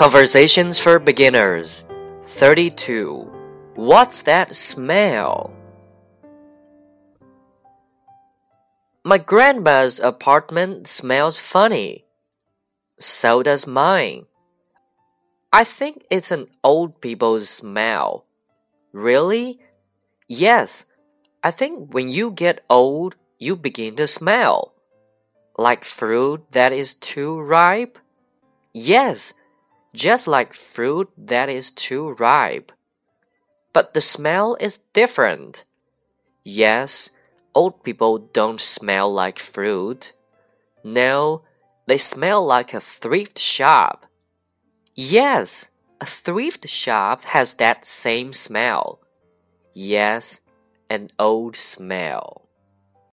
Conversations for Beginners 32. What's that smell? My grandma's apartment smells funny. So does mine. I think it's an old people's smell. Really? Yes. I think when you get old, you begin to smell. Like fruit that is too ripe? Yes, just like fruit that is too ripe. But the smell is different. Yes, old people don't smell like fruit. No, they smell like a thrift shop. Yes, a thrift shop has that same smell. Yes, an old smell.